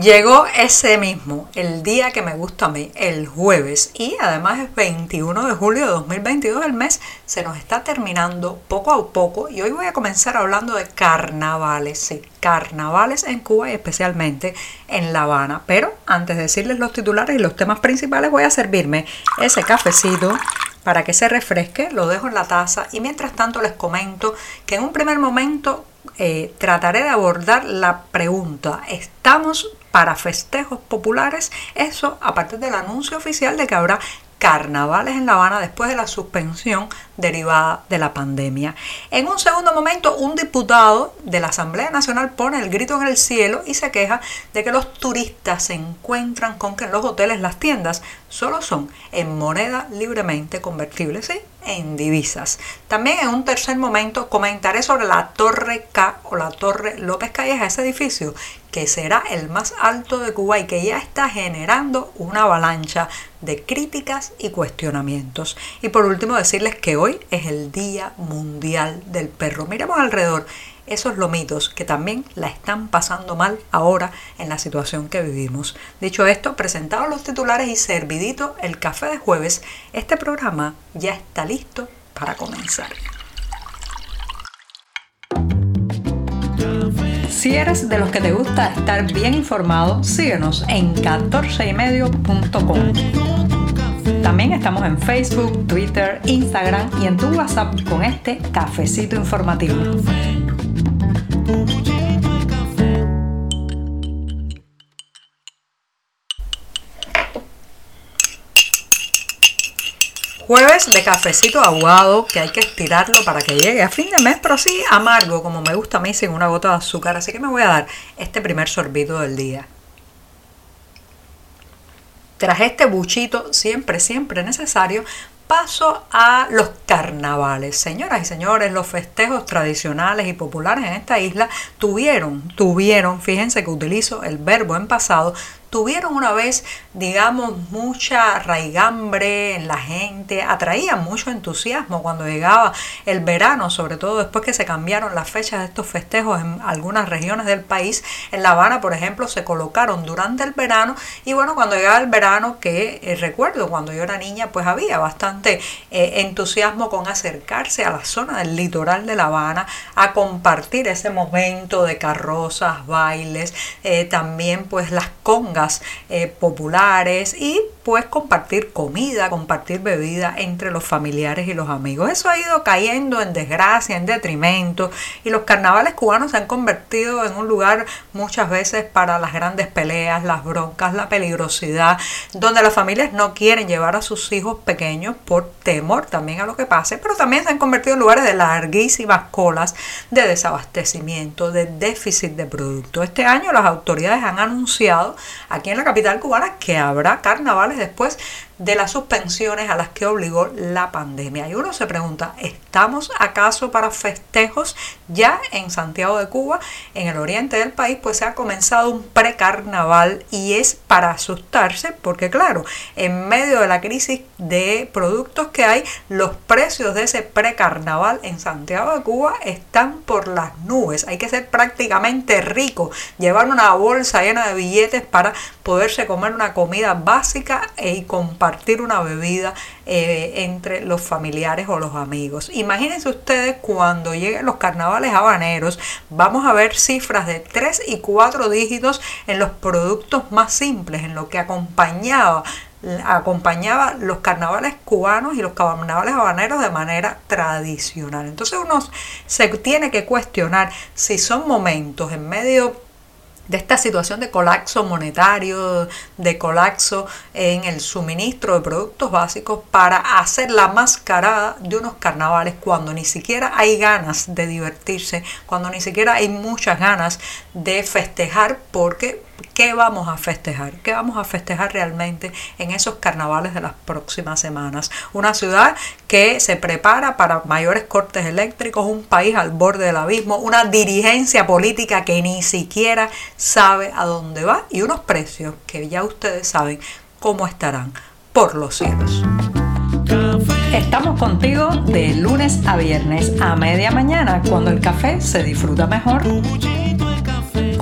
Llegó ese mismo, el día que me gusta a mí, el jueves, y además es 21 de julio de 2022, el mes se nos está terminando poco a poco y hoy voy a comenzar hablando de carnavales, sí, carnavales en Cuba y especialmente en La Habana. Pero antes de decirles los titulares y los temas principales voy a servirme ese cafecito para que se refresque, lo dejo en la taza y mientras tanto les comento que en un primer momento eh, trataré de abordar la pregunta, ¿estamos para festejos populares, eso a partir del anuncio oficial de que habrá carnavales en La Habana después de la suspensión derivada de la pandemia. En un segundo momento, un diputado de la Asamblea Nacional pone el grito en el cielo y se queja de que los turistas se encuentran con que los hoteles las tiendas solo son en moneda libremente convertible, ¿sí? En divisas. También en un tercer momento comentaré sobre la Torre K o la Torre López Calleja, ese edificio que será el más alto de Cuba y que ya está generando una avalancha de críticas y cuestionamientos. Y por último decirles que hoy es el Día Mundial del Perro. Miremos alrededor esos lomitos que también la están pasando mal ahora en la situación que vivimos. Dicho esto, presentados los titulares y servidito el café de jueves, este programa ya está listo para comenzar. Si eres de los que te gusta estar bien informado, síguenos en 14ymedio.com. También estamos en Facebook, Twitter, Instagram y en tu WhatsApp con este cafecito informativo. Jueves de cafecito aguado que hay que estirarlo para que llegue a fin de mes, pero sí amargo, como me gusta a mí, sin una gota de azúcar. Así que me voy a dar este primer sorbito del día. Tras este buchito siempre, siempre necesario, paso a los carnavales. Señoras y señores, los festejos tradicionales y populares en esta isla tuvieron, tuvieron, fíjense que utilizo el verbo en pasado, tuvieron una vez, digamos, mucha raigambre en la gente, atraían mucho entusiasmo cuando llegaba el verano, sobre todo después que se cambiaron las fechas de estos festejos en algunas regiones del país. En La Habana, por ejemplo, se colocaron durante el verano y bueno, cuando llegaba el verano, que eh, recuerdo cuando yo era niña, pues había bastante eh, entusiasmo con acercarse a la zona del litoral de La Habana, a compartir ese momento de carrozas, bailes, eh, también pues las congas eh, populares y pues compartir comida, compartir bebida entre los familiares y los amigos. Eso ha ido cayendo en desgracia, en detrimento y los carnavales cubanos se han convertido en un lugar muchas veces para las grandes peleas, las broncas, la peligrosidad, donde las familias no quieren llevar a sus hijos pequeños por temor también a lo que pase, pero también se han convertido en lugares de larguísimas colas de desabastecimiento, de déficit de producto. Este año las autoridades han anunciado aquí en la capital cubana que habrá carnavales después de las suspensiones a las que obligó la pandemia. Y uno se pregunta, ¿estamos acaso para festejos ya en Santiago de Cuba, en el oriente del país? Pues se ha comenzado un precarnaval y es para asustarse porque claro, en medio de la crisis de productos que hay, los precios de ese precarnaval en Santiago de Cuba están por las nubes. Hay que ser prácticamente rico, llevar una bolsa llena de billetes para poderse comer una comida básica y compartir compartir una bebida eh, entre los familiares o los amigos. Imagínense ustedes cuando lleguen los carnavales habaneros, vamos a ver cifras de 3 y 4 dígitos en los productos más simples, en lo que acompañaba acompañaba los carnavales cubanos y los carnavales habaneros de manera tradicional. Entonces uno se tiene que cuestionar si son momentos en medio de esta situación de colapso monetario, de colapso en el suministro de productos básicos para hacer la mascarada de unos carnavales cuando ni siquiera hay ganas de divertirse, cuando ni siquiera hay muchas ganas de festejar porque ¿Qué vamos a festejar? ¿Qué vamos a festejar realmente en esos carnavales de las próximas semanas? Una ciudad que se prepara para mayores cortes eléctricos, un país al borde del abismo, una dirigencia política que ni siquiera sabe a dónde va y unos precios que ya ustedes saben cómo estarán por los cielos. Estamos contigo de lunes a viernes a media mañana cuando el café se disfruta mejor.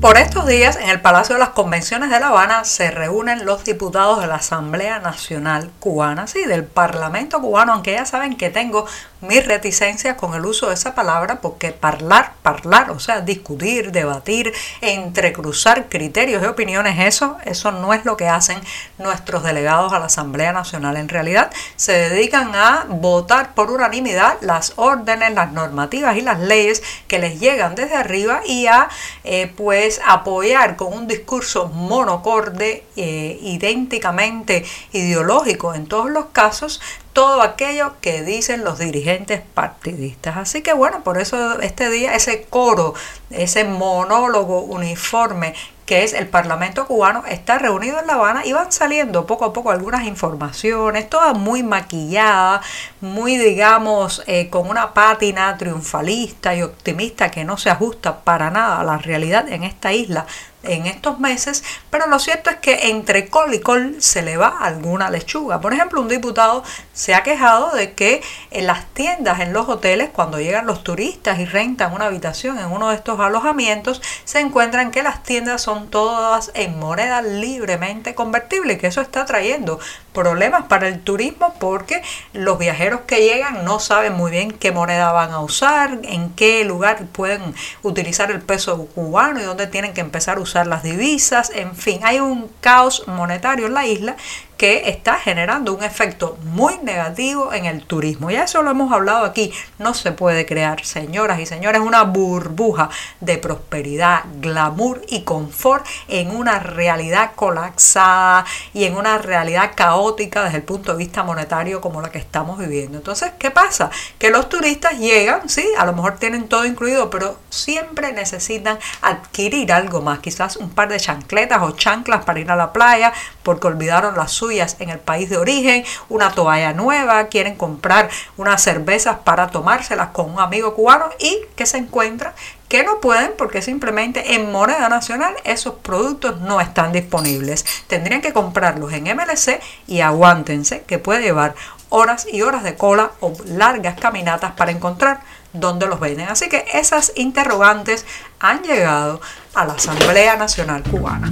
Por estos días, en el Palacio de las Convenciones de La Habana se reúnen los diputados de la Asamblea Nacional Cubana, sí, del Parlamento cubano, aunque ya saben que tengo mis reticencias con el uso de esa palabra porque hablar, hablar, o sea, discutir, debatir, entrecruzar criterios y opiniones, eso, eso no es lo que hacen nuestros delegados a la Asamblea Nacional. En realidad se dedican a votar por unanimidad las órdenes, las normativas y las leyes que les llegan desde arriba y a eh, pues apoyar con un discurso monocorde, eh, idénticamente ideológico en todos los casos, todo aquello que dicen los dirigentes partidistas. Así que bueno, por eso este día ese coro, ese monólogo uniforme que es el Parlamento cubano, está reunido en La Habana y van saliendo poco a poco algunas informaciones, todas muy maquilladas, muy digamos eh, con una pátina triunfalista y optimista que no se ajusta para nada a la realidad en esta isla en estos meses, pero lo cierto es que entre col y col se le va alguna lechuga. Por ejemplo, un diputado se ha quejado de que en las tiendas, en los hoteles, cuando llegan los turistas y rentan una habitación en uno de estos alojamientos, se encuentran que las tiendas son todas en moneda libremente convertible que eso está trayendo problemas para el turismo porque los viajeros que llegan no saben muy bien qué moneda van a usar, en qué lugar pueden utilizar el peso cubano y dónde tienen que empezar a usar las divisas, en fin, hay un caos monetario en la isla que está generando un efecto muy negativo en el turismo. Ya eso lo hemos hablado aquí. No se puede crear, señoras y señores, una burbuja de prosperidad, glamour y confort en una realidad colapsada y en una realidad caótica desde el punto de vista monetario como la que estamos viviendo. Entonces, ¿qué pasa? Que los turistas llegan, sí, a lo mejor tienen todo incluido, pero siempre necesitan adquirir algo más, quizás un par de chancletas o chanclas para ir a la playa porque olvidaron en el país de origen, una toalla nueva, quieren comprar unas cervezas para tomárselas con un amigo cubano y que se encuentra que no pueden porque simplemente en moneda nacional esos productos no están disponibles. Tendrían que comprarlos en MLC y aguántense que puede llevar horas y horas de cola o largas caminatas para encontrar dónde los venden. Así que esas interrogantes han llegado a la Asamblea Nacional Cubana.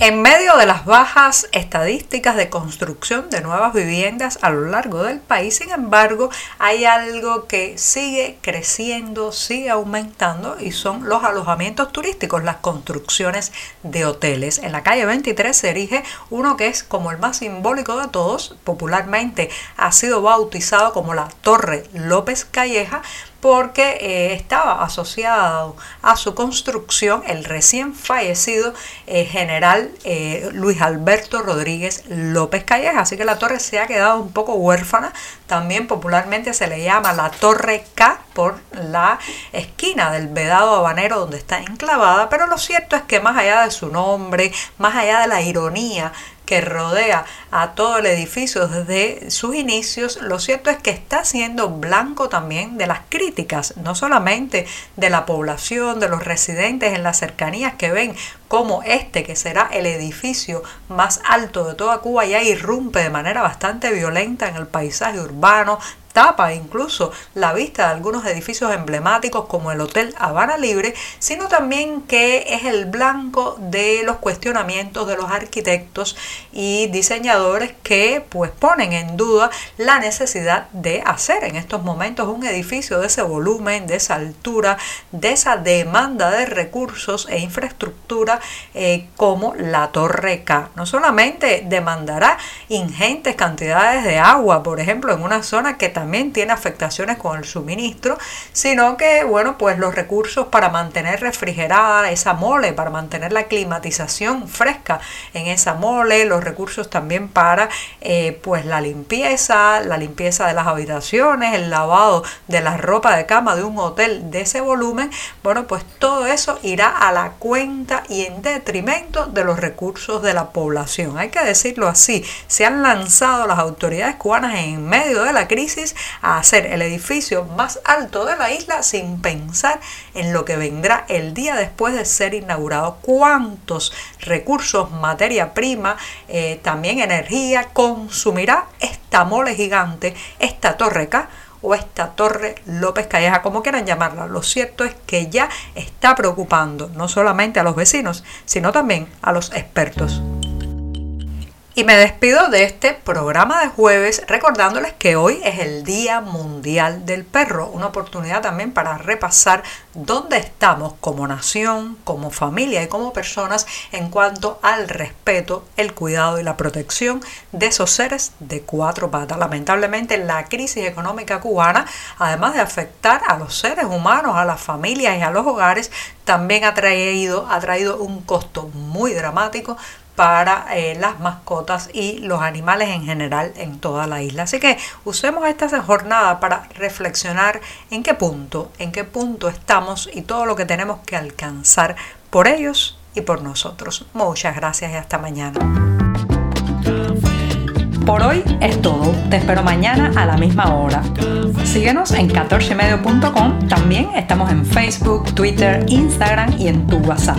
En medio de las bajas estadísticas de construcción de nuevas viviendas a lo largo del país, sin embargo, hay algo que sigue creciendo, sigue aumentando y son los alojamientos turísticos, las construcciones de hoteles. En la calle 23 se erige uno que es como el más simbólico de todos, popularmente ha sido bautizado como la Torre López Calleja, porque eh, estaba asociado a su construcción el recién fallecido eh, general eh, Luis Alberto Rodríguez López Calleja. Así que la torre se ha quedado un poco huérfana. También popularmente se le llama la Torre K por la esquina del vedado habanero donde está enclavada. Pero lo cierto es que más allá de su nombre, más allá de la ironía que rodea a todo el edificio desde sus inicios, lo cierto es que está siendo blanco también de las críticas, no solamente de la población, de los residentes en las cercanías que ven como este, que será el edificio más alto de toda Cuba, ya irrumpe de manera bastante violenta en el paisaje urbano, incluso la vista de algunos edificios emblemáticos como el Hotel Habana Libre, sino también que es el blanco de los cuestionamientos de los arquitectos y diseñadores que pues ponen en duda la necesidad de hacer en estos momentos un edificio de ese volumen, de esa altura, de esa demanda de recursos e infraestructura eh, como la Torre K. No solamente demandará ingentes cantidades de agua, por ejemplo, en una zona que también tiene afectaciones con el suministro, sino que, bueno, pues los recursos para mantener refrigerada esa mole, para mantener la climatización fresca en esa mole, los recursos también para, eh, pues la limpieza, la limpieza de las habitaciones, el lavado de la ropa de cama de un hotel de ese volumen, bueno, pues todo eso irá a la cuenta y en detrimento de los recursos de la población. Hay que decirlo así, se han lanzado las autoridades cubanas en medio de la crisis a hacer el edificio más alto de la isla sin pensar en lo que vendrá el día después de ser inaugurado. ¿Cuántos recursos, materia prima, eh, también energía consumirá esta mole gigante, esta torre K? o esta Torre López Calleja, como quieran llamarla. Lo cierto es que ya está preocupando no solamente a los vecinos, sino también a los expertos. Y me despido de este programa de jueves recordándoles que hoy es el Día Mundial del Perro, una oportunidad también para repasar dónde estamos como nación, como familia y como personas en cuanto al respeto, el cuidado y la protección de esos seres de cuatro patas. Lamentablemente la crisis económica cubana, además de afectar a los seres humanos, a las familias y a los hogares, también ha traído, ha traído un costo muy dramático para eh, las mascotas y los animales en general en toda la isla. Así que usemos esta jornada para reflexionar en qué punto, en qué punto estamos y todo lo que tenemos que alcanzar por ellos y por nosotros. Muchas gracias y hasta mañana. Por hoy es todo. Te espero mañana a la misma hora. Síguenos en 14medio.com. También estamos en Facebook, Twitter, Instagram y en tu WhatsApp.